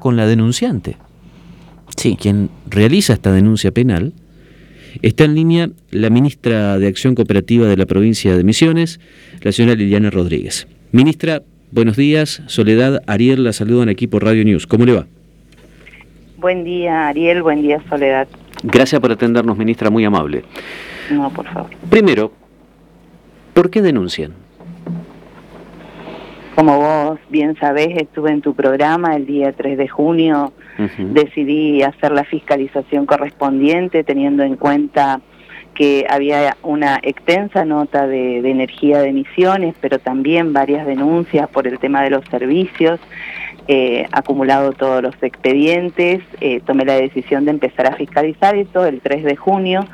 con la denunciante. Sí. Quien realiza esta denuncia penal. Está en línea la ministra de Acción Cooperativa de la provincia de Misiones, la señora Liliana Rodríguez. Ministra, buenos días. Soledad, Ariel, la saludan aquí por Radio News. ¿Cómo le va? Buen día, Ariel. Buen día, Soledad. Gracias por atendernos, ministra, muy amable. No, por favor. Primero, ¿por qué denuncian? Como vos bien sabés, estuve en tu programa el día 3 de junio. Decidí hacer la fiscalización correspondiente teniendo en cuenta que había una extensa nota de, energía de emisiones, pero también varias denuncias por el tema de los servicios. Eh, acumulado todos los expedientes, eh, tomé la decisión de empezar a fiscalizar eso el 3 de junio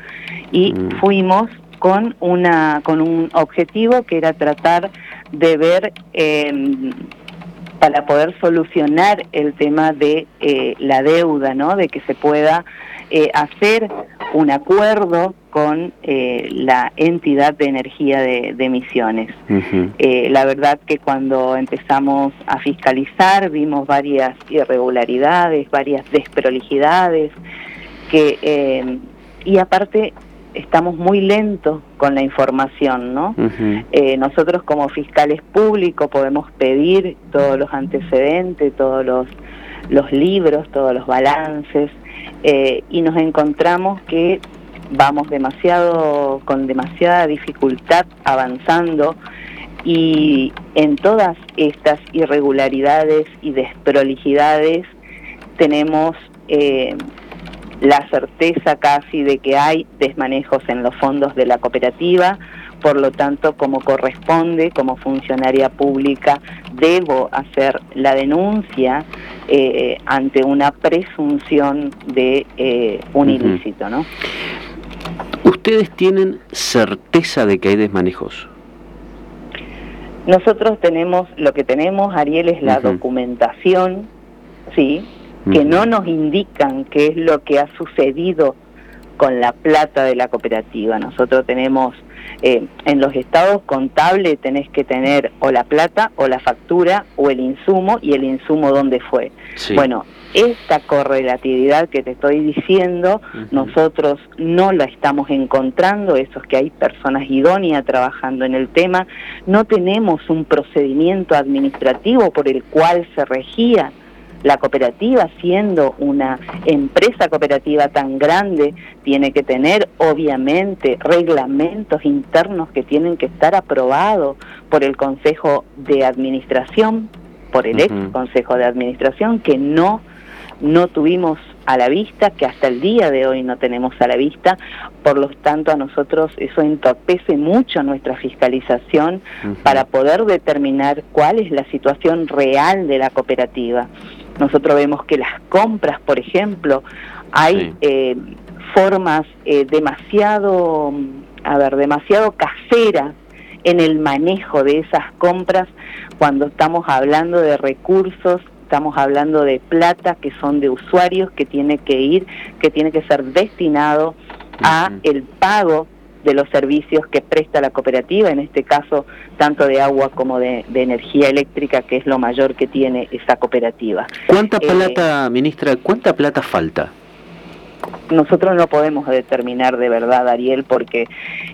y mm. fuimos con, una, con un objetivo que era tratar de ver em, para poder solucionar el tema de eh, la deuda, ¿no? De que se pueda eh, hacer un acuerdo con eh, la entidad de energía de, emisiones. la verdad que cuando empezamos a fiscalizar vimos varias irregularidades, varias desprolijidades, que, em, y aparte estamos muy lentos con la información, ¿no? Eh, nosotros como fiscales públicos podemos pedir todos los antecedentes, todos los, los libros, todos los balances, eh, y nos encontramos que vamos demasiado, con demasiada dificultad avanzando y en todas estas irregularidades y desprolijidades tenemos eh, la certeza casi de que hay desmanejos en los fondos de la cooperativa, por lo tanto, como corresponde, como funcionaria pública, debo hacer la denuncia eh, ante una presunción de eh, un ilícito, ¿no? ¿Ustedes tienen certeza de que hay desmanejos? Nosotros tenemos, lo que tenemos, Ariel, es la documentación, sí, que no nos indican qué es lo que ha sucedido con la plata de la cooperativa. Nosotros tenemos, eh, en los estados contables tenés que tener o la plata o la factura o el insumo y el insumo dónde fue. Bueno, esta correlatividad que te estoy diciendo, nosotros no la estamos encontrando, eso es que hay personas idóneas trabajando en el tema, no tenemos un procedimiento administrativo por el cual se regía la cooperativa, siendo una empresa cooperativa tan grande, tiene que tener obviamente reglamentos internos que tienen que estar aprobados por el Consejo de Administración, por el ex Consejo de Administración, que no, no tuvimos a la vista, que hasta el día de hoy no tenemos a la vista, por lo tanto a nosotros eso entorpece mucho nuestra fiscalización para poder determinar cuál es la situación real de la cooperativa. Nosotros vemos que las compras, por ejemplo, hay eh, formas eh, demasiado, a ver, demasiado caseras en el manejo de esas compras cuando estamos hablando de recursos estamos hablando de plata que son de usuarios que tiene que ir, que tiene que ser destinado a el pago de los servicios que presta la cooperativa, en este caso tanto de agua como de, energía eléctrica, que es lo mayor que tiene esa cooperativa. ¿Cuánta eh, plata, ministra, cuánta plata falta? Nosotros no podemos determinar de verdad, Ariel, porque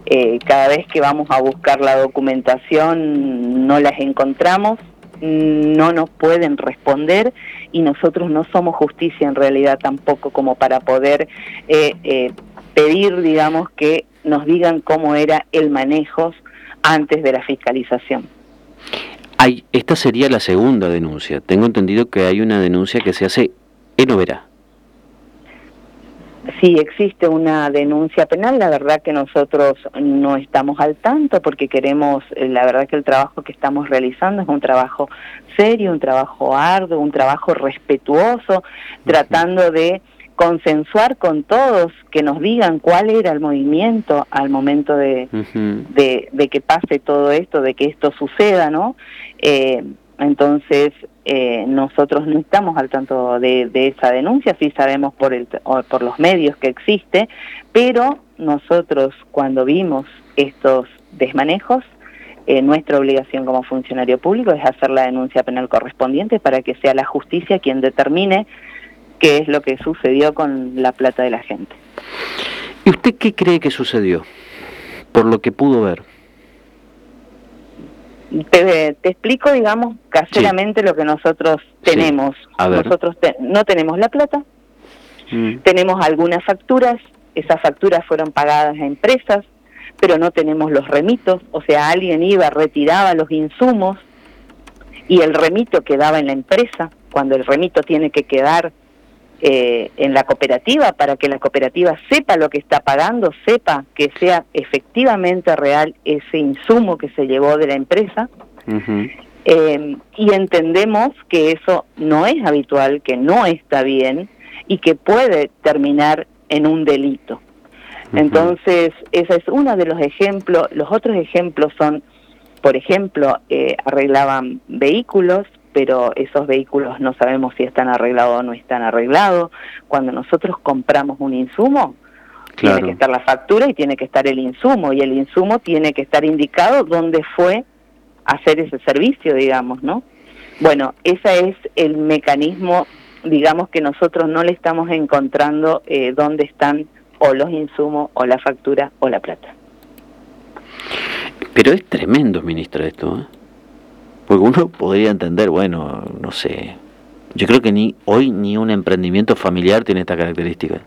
eh, cada vez que vamos a buscar la documentación no las encontramos, no nos pueden responder y nosotros no somos justicia en realidad tampoco como para poder eh, pedir, digamos, que nos digan cómo era el manejo antes de la fiscalización. Hay, esta sería la segunda denuncia. Tengo entendido que hay una denuncia que se hace en Oberá. Sí, existe una denuncia penal, la verdad que nosotros no estamos al tanto porque queremos, eh, la verdad que el trabajo que estamos realizando es un trabajo serio, un trabajo arduo, un trabajo respetuoso, tratando de consensuar con todos, que nos digan cuál era el movimiento al momento de, de, que pase todo esto, de que esto suceda, ¿no? Eh, entonces, eh, nosotros no estamos al tanto de, esa denuncia, sí sabemos por, el, por los medios que existe, pero nosotros cuando vimos estos desmanejos, eh, nuestra obligación como funcionario público es hacer la denuncia penal correspondiente para que sea la justicia quien determine qué es lo que sucedió con la plata de la gente. ¿Y usted qué cree que sucedió? Por lo que pudo ver. Te, explico, digamos, caseramente lo que nosotros tenemos. Nosotros no tenemos la plata, mm. tenemos algunas facturas, esas facturas fueron pagadas a empresas, pero no tenemos los remitos, o sea, alguien iba, retiraba los insumos y el remito quedaba en la empresa, cuando el remito tiene que quedar eh, en la cooperativa para que la cooperativa sepa lo que está pagando, sepa que sea efectivamente real ese insumo que se llevó de la empresa. Eh, y entendemos que eso no es habitual, que no está bien y que puede terminar en un delito. Entonces, ese es uno de los ejemplos. Los otros ejemplos son, por ejemplo, eh, arreglaban vehículos, pero esos vehículos no sabemos si están arreglados o no están arreglados. Cuando nosotros compramos un insumo, tiene que estar la factura y tiene que estar el insumo, y el insumo tiene que estar indicado dónde fue hacer ese servicio, digamos, ¿no? Bueno, ese es el mecanismo, digamos, que nosotros no le estamos encontrando eh, dónde están o los insumos o la factura o la plata. Pero es tremendo, ministra, esto. ¿eh? Porque uno podría entender, bueno, no sé. Yo creo que ni hoy ni un emprendimiento familiar tiene esta característica.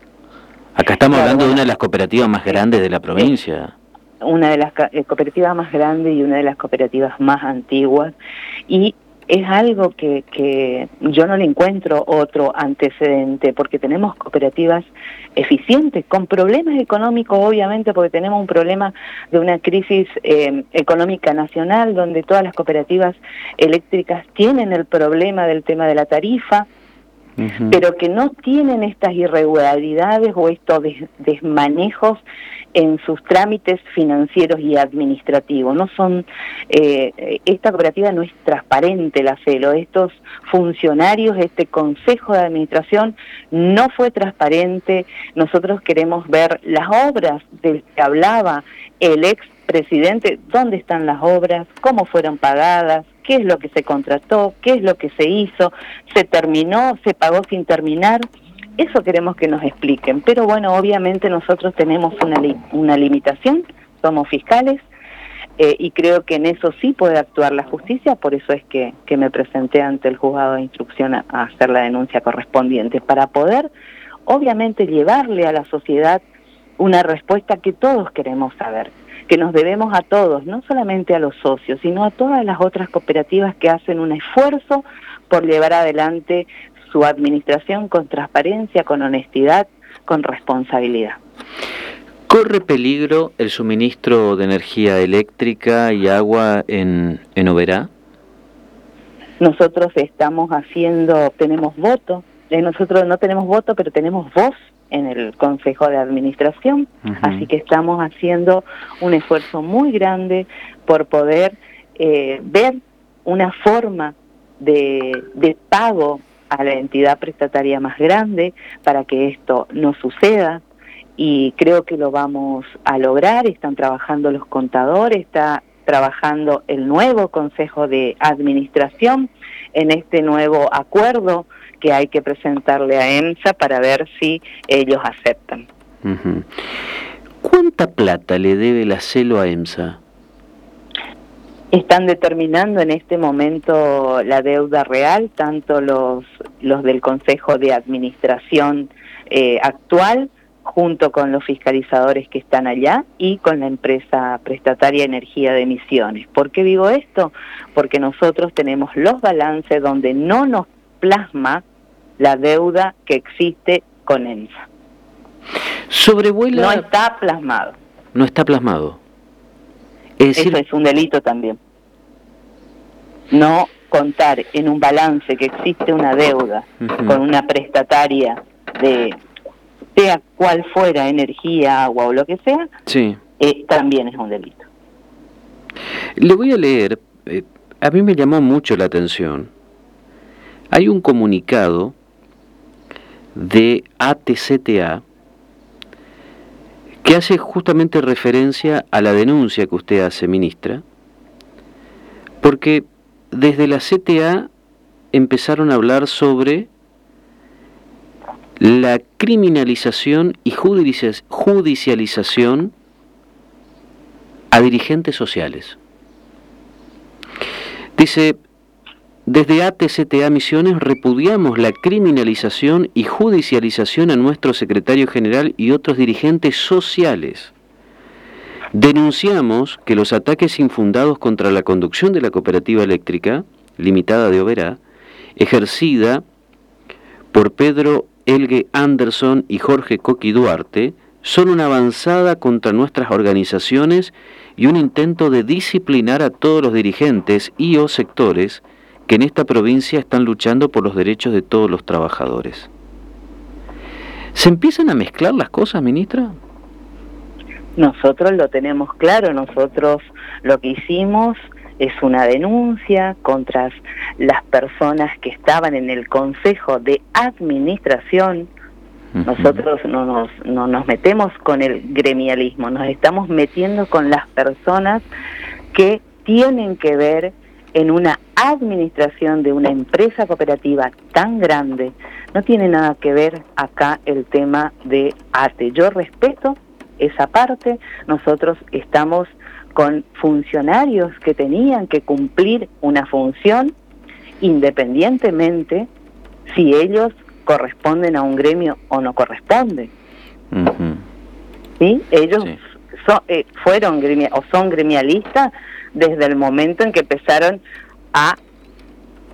Acá estamos hablando de una de las cooperativas más grandes de la provincia. Una de las eh, cooperativas más grandes y una de las cooperativas más antiguas. Y es algo que, que yo no le encuentro otro antecedente, porque tenemos cooperativas eficientes, con problemas económicos, obviamente, porque tenemos un problema de una crisis eh, económica nacional, donde todas las cooperativas eléctricas tienen el problema del tema de la tarifa, pero que no tienen estas irregularidades o estos desmanejos en sus trámites financieros y administrativos. No son, eh, esta cooperativa no es transparente, la CELO. Estos funcionarios, este consejo de administración no fue transparente. Nosotros queremos ver las obras del que hablaba el ex presidente, dónde están las obras, cómo fueron pagadas, qué es lo que se contrató, qué es lo que se hizo, se terminó, se pagó sin terminar. Eso queremos que nos expliquen, pero bueno, obviamente nosotros tenemos una, una limitación, somos fiscales eh, y creo que en eso sí puede actuar la justicia, por eso es que, que me presenté ante el juzgado de instrucción a, hacer la denuncia correspondiente, para poder obviamente llevarle a la sociedad una respuesta que todos queremos saber, que nos debemos a todos, no solamente a los socios, sino a todas las otras cooperativas que hacen un esfuerzo por llevar adelante su administración con transparencia, con honestidad, con responsabilidad. ¿Corre peligro el suministro de energía eléctrica y agua en, en Oberá? Nosotros estamos haciendo, tenemos voto, eh, nosotros no tenemos voto, pero tenemos voz en el Consejo de Administración, así que estamos haciendo un esfuerzo muy grande por poder eh, ver una forma de, de pago a la entidad prestataria más grande para que esto no suceda. Y creo que lo vamos a lograr, están trabajando los contadores, está trabajando el nuevo Consejo de Administración en este nuevo acuerdo que hay que presentarle a EMSA para ver si ellos aceptan. ¿Cuánta plata le debe la CELO a EMSA? Están determinando en este momento la deuda real, tanto los, los del Consejo de Administración eh, actual, junto con los fiscalizadores que están allá y con la empresa prestataria Energía de Emisiones. ¿Por qué digo esto? Porque nosotros tenemos los balances donde no nos plasma la deuda que existe con ENSA. Sobrevuela... No está plasmado. No está plasmado. Eso es un delito también. No contar en un balance que existe una deuda con una prestataria de sea cual fuera energía, agua o lo que sea, sí. Eh, también es un delito. Le voy a leer, eh, a mí me llamó mucho la atención. Hay un comunicado de ATCTA que hace justamente referencia a la denuncia que usted hace, ministra, Porque desde la CTA empezaron a hablar sobre la criminalización y judicialización a dirigentes sociales. Dice, desde ATCTA Misiones repudiamos la criminalización y judicialización a nuestro secretario general y otros dirigentes sociales. Denunciamos que los ataques infundados contra la conducción de la cooperativa eléctrica, limitada de Oberá, ejercida por Pedro Elgue Anderson y Jorge Coqui Duarte, son una avanzada contra nuestras organizaciones y un intento de disciplinar a todos los dirigentes y o sectores que en esta provincia están luchando por los derechos de todos los trabajadores. ¿Se empiezan a mezclar las cosas, ministra? Nosotros lo tenemos claro, nosotros lo que hicimos es una denuncia contra las personas que estaban en el Consejo de Administración. Nosotros no nos, no nos metemos con el gremialismo, nos estamos metiendo con las personas que tienen que ver en una administración de una empresa cooperativa tan grande. No tiene nada que ver acá el tema de ATE. Yo respeto esa parte, nosotros estamos con funcionarios que tenían que cumplir una función independientemente si ellos corresponden a un gremio o no corresponden. ¿Sí? Ellos eh, fueron o son gremialistas desde el momento en que empezaron a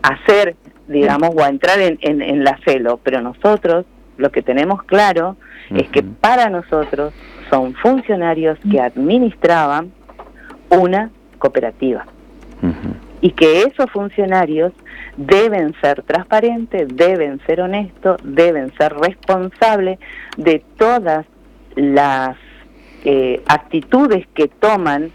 hacer, digamos, o a entrar en, en, la celo, pero nosotros lo que tenemos claro es que para nosotros son funcionarios que administraban una cooperativa. Y que esos funcionarios deben ser transparentes, deben ser honestos, deben ser responsables de todas las eh, actitudes que toman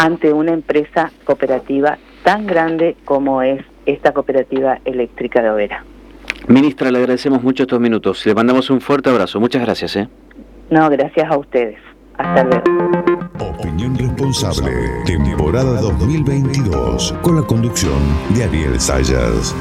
ante una empresa cooperativa tan grande como es esta cooperativa eléctrica de Overa. Ministra, le agradecemos mucho estos minutos. Le mandamos un fuerte abrazo. Muchas gracias. ¿eh? No, gracias a ustedes. Hasta luego. Opinión Responsable, temporada 2022, con la conducción de Ariel Sayas.